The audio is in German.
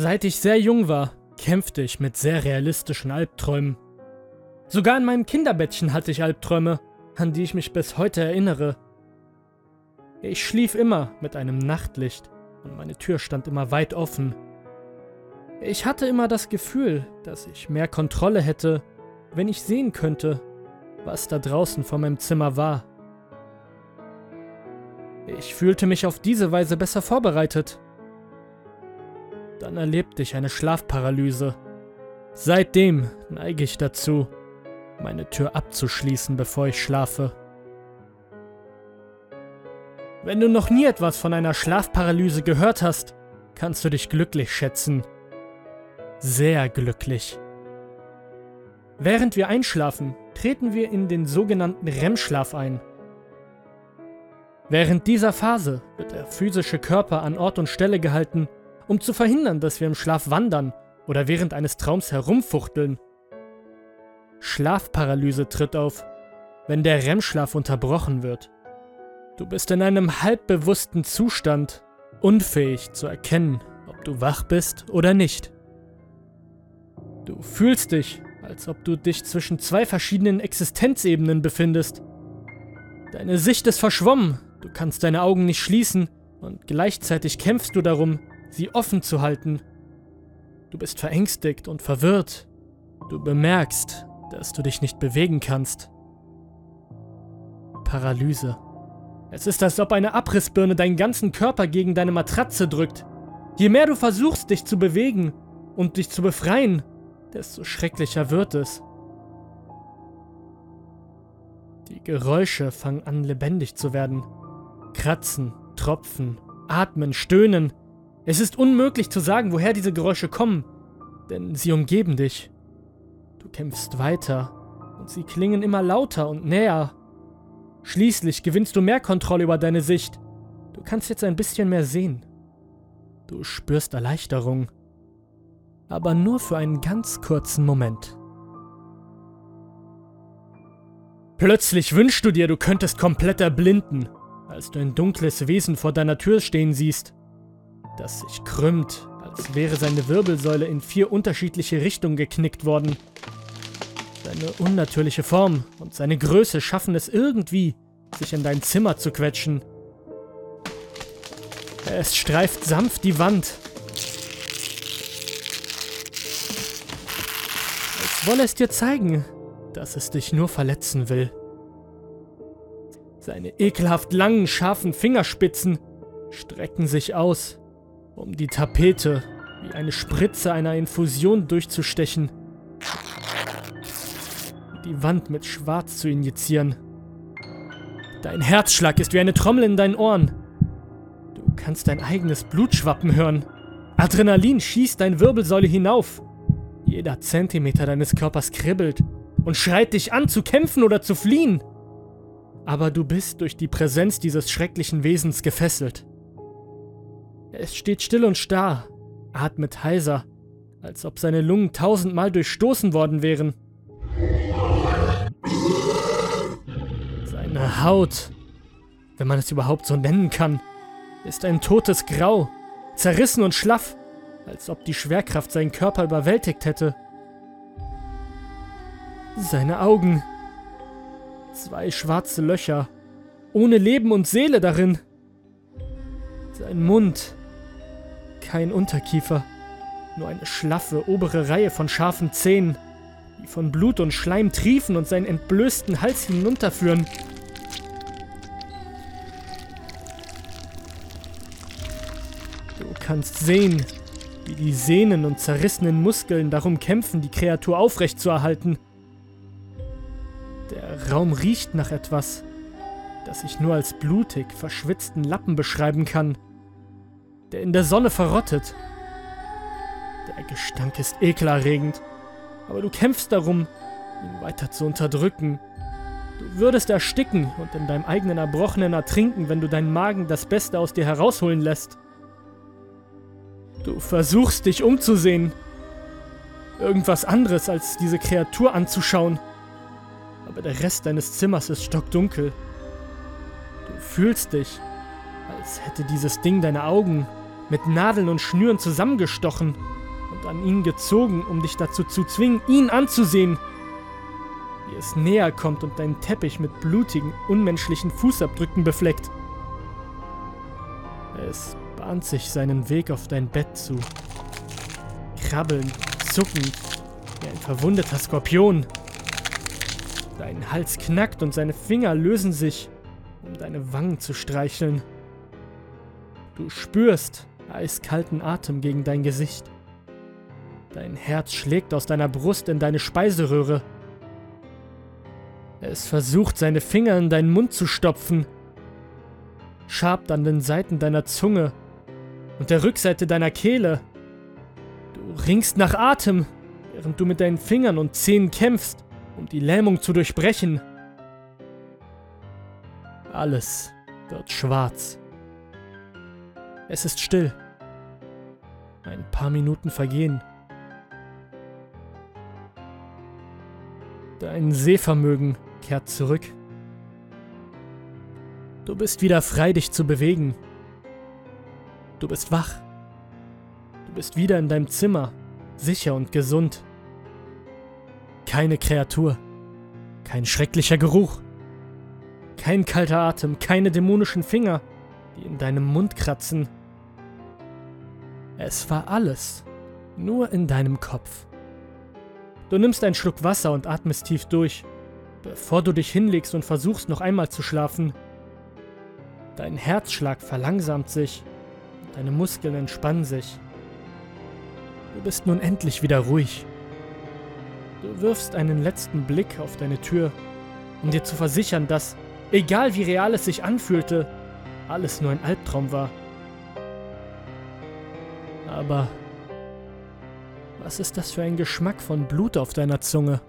Seit ich sehr jung war, kämpfte ich mit sehr realistischen Albträumen. Sogar in meinem Kinderbettchen hatte ich Albträume, an die ich mich bis heute erinnere. Ich schlief immer mit einem Nachtlicht und meine Tür stand immer weit offen. Ich hatte immer das Gefühl, dass ich mehr Kontrolle hätte, wenn ich sehen könnte, was da draußen vor meinem Zimmer war. Ich fühlte mich auf diese Weise besser vorbereitet. Dann erlebte ich eine Schlafparalyse. Seitdem neige ich dazu, meine Tür abzuschließen, bevor ich schlafe. Wenn du noch nie etwas von einer Schlafparalyse gehört hast, kannst du dich glücklich schätzen. Sehr glücklich. Während wir einschlafen, treten wir in den sogenannten REM-Schlaf ein. Während dieser Phase wird der physische Körper an Ort und Stelle gehalten, um zu verhindern, dass wir im Schlaf wandern oder während eines Traums herumfuchteln. Schlafparalyse tritt auf, wenn der REM-Schlaf unterbrochen wird. Du bist in einem halbbewussten Zustand, unfähig zu erkennen, ob du wach bist oder nicht. Du fühlst dich, als ob du dich zwischen zwei verschiedenen Existenzebenen befindest. Deine Sicht ist verschwommen Du kannst deine Augen nicht schließen und gleichzeitig kämpfst du darum, sie offen zu halten. Du bist verängstigt und verwirrt. Du bemerkst, dass du dich nicht bewegen kannst. Paralyse. Es ist, als ob eine Abrissbirne deinen ganzen Körper gegen deine Matratze drückt. Je mehr du versuchst, dich zu bewegen und dich zu befreien, desto schrecklicher wird es. Die Geräusche fangen an lebendig zu werden. Kratzen, Tropfen, Atmen, Stöhnen. Es ist unmöglich zu sagen, woher diese Geräusche kommen, denn sie umgeben dich. Du kämpfst weiter und sie klingen immer lauter und näher. Schließlich gewinnst du mehr Kontrolle über deine Sicht. Du kannst jetzt ein bisschen mehr sehen. Du spürst Erleichterung. Aber nur für einen ganz kurzen Moment. Plötzlich wünschst du dir, du könntest komplett erblinden als du ein dunkles Wesen vor deiner Tür stehen siehst, das sich krümmt, als wäre seine Wirbelsäule in vier unterschiedliche Richtungen geknickt worden. Seine unnatürliche Form und seine Größe schaffen es irgendwie, sich in dein Zimmer zu quetschen. Es streift sanft die Wand. Als wolle es dir zeigen, dass es dich nur verletzen will. Seine ekelhaft langen, scharfen Fingerspitzen strecken sich aus, um die Tapete wie eine Spritze einer Infusion durchzustechen. Die Wand mit Schwarz zu injizieren. Dein Herzschlag ist wie eine Trommel in deinen Ohren. Du kannst dein eigenes Blut schwappen hören. Adrenalin schießt deine Wirbelsäule hinauf. Jeder Zentimeter deines Körpers kribbelt und schreit dich an, zu kämpfen oder zu fliehen aber du bist durch die Präsenz dieses schrecklichen Wesens gefesselt. Es steht still und starr, atmet heiser, als ob seine Lungen tausendmal durchstoßen worden wären. Seine Haut, wenn man es überhaupt so nennen kann, ist ein totes Grau, zerrissen und schlaff, als ob die Schwerkraft seinen Körper überwältigt hätte. Seine Augen Zwei schwarze Löcher, ohne Leben und Seele darin. Sein Mund, kein Unterkiefer, nur eine schlaffe obere Reihe von scharfen Zähnen, die von Blut und Schleim triefen und seinen entblößten Hals hinunterführen. Du kannst sehen, wie die Sehnen und zerrissenen Muskeln darum kämpfen, die Kreatur aufrechtzuerhalten. Der Raum riecht nach etwas, das ich nur als blutig verschwitzten Lappen beschreiben kann, der in der Sonne verrottet. Der Gestank ist ekelerregend, aber du kämpfst darum, ihn weiter zu unterdrücken. Du würdest ersticken und in deinem eigenen Erbrochenen ertrinken, wenn du deinen Magen das Beste aus dir herausholen lässt. Du versuchst dich umzusehen, irgendwas anderes als diese Kreatur anzuschauen aber der Rest deines Zimmers ist stockdunkel. Du fühlst dich, als hätte dieses Ding deine Augen, mit Nadeln und Schnüren zusammengestochen und an ihn gezogen, um dich dazu zu zwingen, ihn anzusehen. Wie es näher kommt und deinen Teppich mit blutigen, unmenschlichen Fußabdrücken befleckt. Es bahnt sich seinen Weg auf dein Bett zu. Krabbelnd, zuckend, wie ein verwundeter Skorpion. Dein Hals knackt und seine Finger lösen sich, um deine Wangen zu streicheln. Du spürst eiskalten Atem gegen dein Gesicht. Dein Herz schlägt aus deiner Brust in deine Speiseröhre. Es versucht, seine Finger in deinen Mund zu stopfen, schabt an den Seiten deiner Zunge und der Rückseite deiner Kehle. Du ringst nach Atem, während du mit deinen Fingern und Zähnen kämpfst, um die Lähmung zu durchbrechen. Alles wird schwarz. Es ist still. Ein paar Minuten vergehen. Dein Sehvermögen kehrt zurück. Du bist wieder frei, dich zu bewegen. Du bist wach. Du bist wieder in deinem Zimmer, sicher und gesund. Keine Kreatur, kein schrecklicher Geruch, kein kalter Atem, keine dämonischen Finger, die in deinem Mund kratzen. Es war alles nur in deinem Kopf. Du nimmst einen Schluck Wasser und atmest tief durch, bevor du dich hinlegst und versuchst noch einmal zu schlafen. Dein Herzschlag verlangsamt sich, deine Muskeln entspannen sich. Du bist nun endlich wieder ruhig. Du wirfst einen letzten Blick auf deine Tür, um dir zu versichern, dass, egal wie real es sich anfühlte, alles nur ein Albtraum war. Aber was ist das für ein Geschmack von Blut auf deiner Zunge?